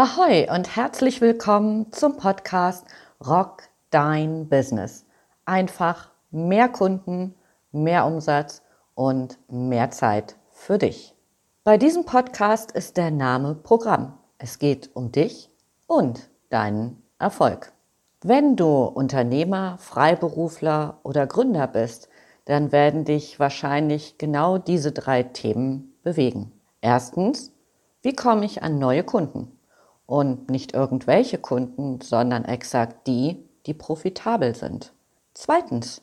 Ahoi und herzlich willkommen zum Podcast Rock Dein Business. Einfach mehr Kunden, mehr Umsatz und mehr Zeit für dich. Bei diesem Podcast ist der Name Programm. Es geht um dich und deinen Erfolg. Wenn du Unternehmer, Freiberufler oder Gründer bist, dann werden dich wahrscheinlich genau diese drei Themen bewegen. Erstens, wie komme ich an neue Kunden? Und nicht irgendwelche Kunden, sondern exakt die, die profitabel sind. Zweitens,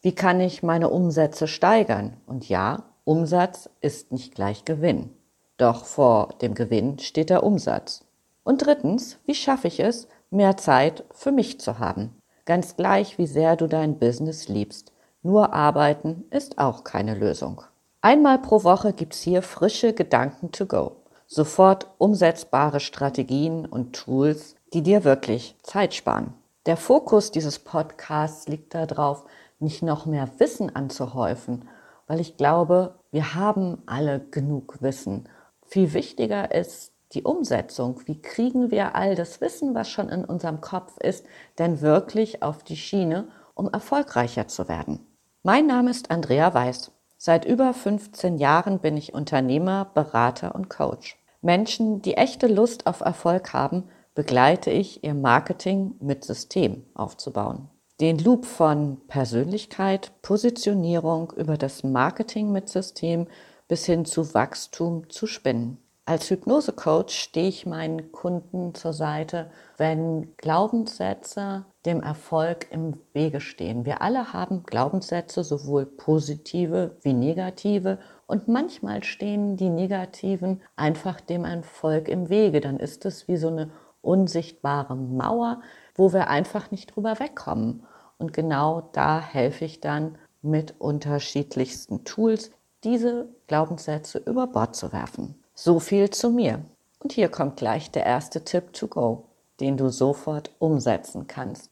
wie kann ich meine Umsätze steigern? Und ja, Umsatz ist nicht gleich Gewinn. Doch vor dem Gewinn steht der Umsatz. Und drittens, wie schaffe ich es, mehr Zeit für mich zu haben? Ganz gleich, wie sehr du dein Business liebst. Nur arbeiten ist auch keine Lösung. Einmal pro Woche gibt's hier frische Gedanken to go sofort umsetzbare Strategien und Tools, die dir wirklich Zeit sparen. Der Fokus dieses Podcasts liegt darauf, nicht noch mehr Wissen anzuhäufen, weil ich glaube, wir haben alle genug Wissen. Viel wichtiger ist die Umsetzung. Wie kriegen wir all das Wissen, was schon in unserem Kopf ist, denn wirklich auf die Schiene, um erfolgreicher zu werden? Mein Name ist Andrea Weiß. Seit über 15 Jahren bin ich Unternehmer, Berater und Coach. Menschen, die echte Lust auf Erfolg haben, begleite ich, ihr Marketing mit System aufzubauen. Den Loop von Persönlichkeit, Positionierung über das Marketing mit System bis hin zu Wachstum zu spinnen. Als Hypnosecoach stehe ich meinen Kunden zur Seite, wenn Glaubenssätze dem Erfolg im Wege stehen. Wir alle haben Glaubenssätze, sowohl positive wie negative, und manchmal stehen die negativen einfach dem Erfolg im Wege. Dann ist es wie so eine unsichtbare Mauer, wo wir einfach nicht drüber wegkommen. Und genau da helfe ich dann mit unterschiedlichsten Tools, diese Glaubenssätze über Bord zu werfen. So viel zu mir. Und hier kommt gleich der erste Tipp to go, den du sofort umsetzen kannst.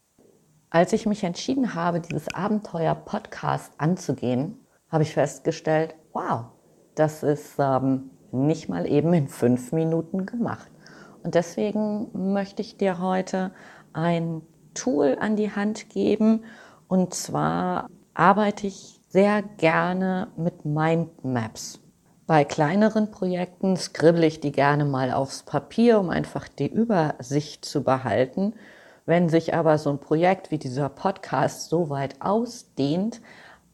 Als ich mich entschieden habe, dieses Abenteuer-Podcast anzugehen, habe ich festgestellt, wow, das ist ähm, nicht mal eben in fünf Minuten gemacht. Und deswegen möchte ich dir heute ein Tool an die Hand geben. Und zwar arbeite ich sehr gerne mit Mindmaps. Bei kleineren Projekten skribbel ich die gerne mal aufs Papier, um einfach die Übersicht zu behalten. Wenn sich aber so ein Projekt wie dieser Podcast so weit ausdehnt,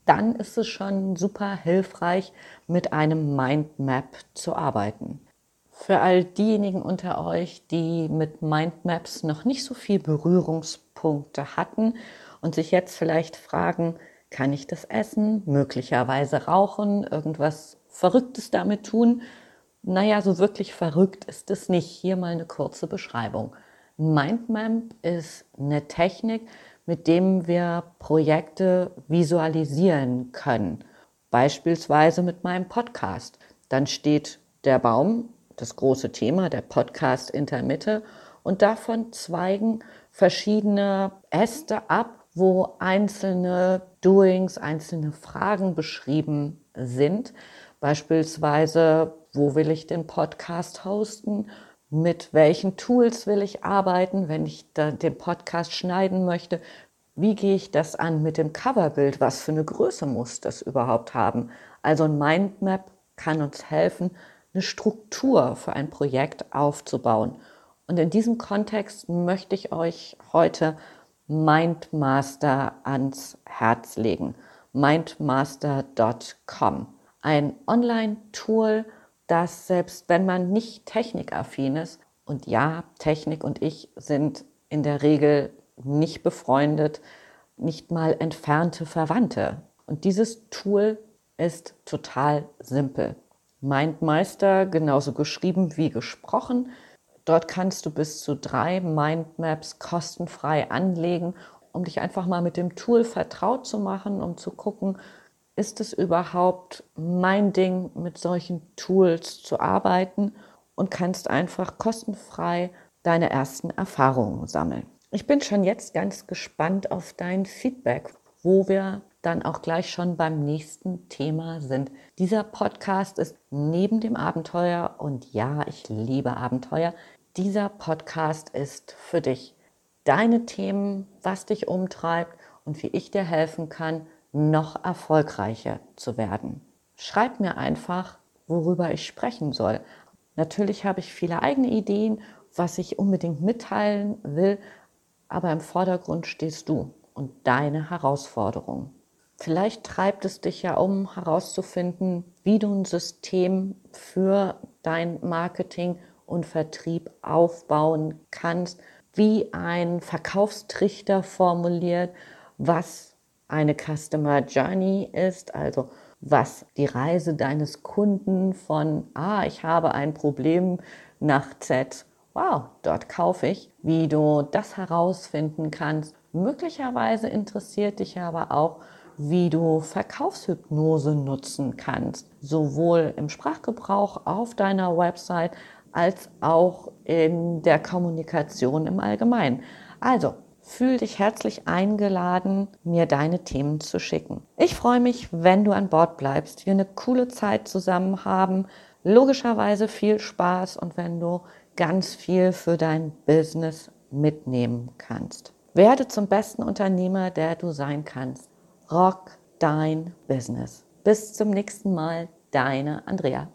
dann ist es schon super hilfreich, mit einem Mindmap zu arbeiten. Für all diejenigen unter euch, die mit Mindmaps noch nicht so viel Berührungspunkte hatten und sich jetzt vielleicht fragen, kann ich das essen, möglicherweise rauchen, irgendwas Verrücktes damit tun? Naja, so wirklich verrückt ist es nicht. Hier mal eine kurze Beschreibung. Mindmap ist eine Technik, mit dem wir Projekte visualisieren können. Beispielsweise mit meinem Podcast. Dann steht der Baum, das große Thema, der Podcast in der Mitte und davon zweigen verschiedene Äste ab, wo einzelne Doings, einzelne Fragen beschrieben sind. Beispielsweise, wo will ich den Podcast hosten? Mit welchen Tools will ich arbeiten, wenn ich den Podcast schneiden möchte? Wie gehe ich das an mit dem Coverbild? Was für eine Größe muss das überhaupt haben? Also ein Mindmap kann uns helfen, eine Struktur für ein Projekt aufzubauen. Und in diesem Kontext möchte ich euch heute Mindmaster ans Herz legen. Mindmaster.com ein Online-Tool, das selbst wenn man nicht technikaffin ist, und ja, Technik und ich sind in der Regel nicht befreundet, nicht mal entfernte Verwandte. Und dieses Tool ist total simpel. Mindmeister genauso geschrieben wie gesprochen. Dort kannst du bis zu drei Mindmaps kostenfrei anlegen, um dich einfach mal mit dem Tool vertraut zu machen, um zu gucken, ist es überhaupt mein Ding, mit solchen Tools zu arbeiten und kannst einfach kostenfrei deine ersten Erfahrungen sammeln. Ich bin schon jetzt ganz gespannt auf dein Feedback, wo wir dann auch gleich schon beim nächsten Thema sind. Dieser Podcast ist neben dem Abenteuer, und ja, ich liebe Abenteuer, Dieser Podcast ist für dich. Deine Themen, was dich umtreibt und wie ich dir helfen kann, noch erfolgreicher zu werden. Schreib mir einfach, worüber ich sprechen soll. Natürlich habe ich viele eigene Ideen, was ich unbedingt mitteilen will, aber im Vordergrund stehst du und deine Herausforderung. Vielleicht treibt es dich ja um, herauszufinden, wie du ein System für dein Marketing und Vertrieb aufbauen kannst, wie ein Verkaufstrichter formuliert, was eine Customer Journey ist, also was die Reise deines Kunden von, ah, ich habe ein Problem nach Z, wow, dort kaufe ich, wie du das herausfinden kannst. Möglicherweise interessiert dich aber auch, wie du Verkaufshypnose nutzen kannst, sowohl im Sprachgebrauch auf deiner Website als auch in der Kommunikation im Allgemeinen. Also, fühl dich herzlich eingeladen, mir deine Themen zu schicken. Ich freue mich, wenn du an Bord bleibst, wir eine coole Zeit zusammen haben, logischerweise viel Spaß und wenn du ganz viel für dein Business mitnehmen kannst. Werde zum besten Unternehmer, der du sein kannst. Rock dein Business. Bis zum nächsten Mal, deine Andrea.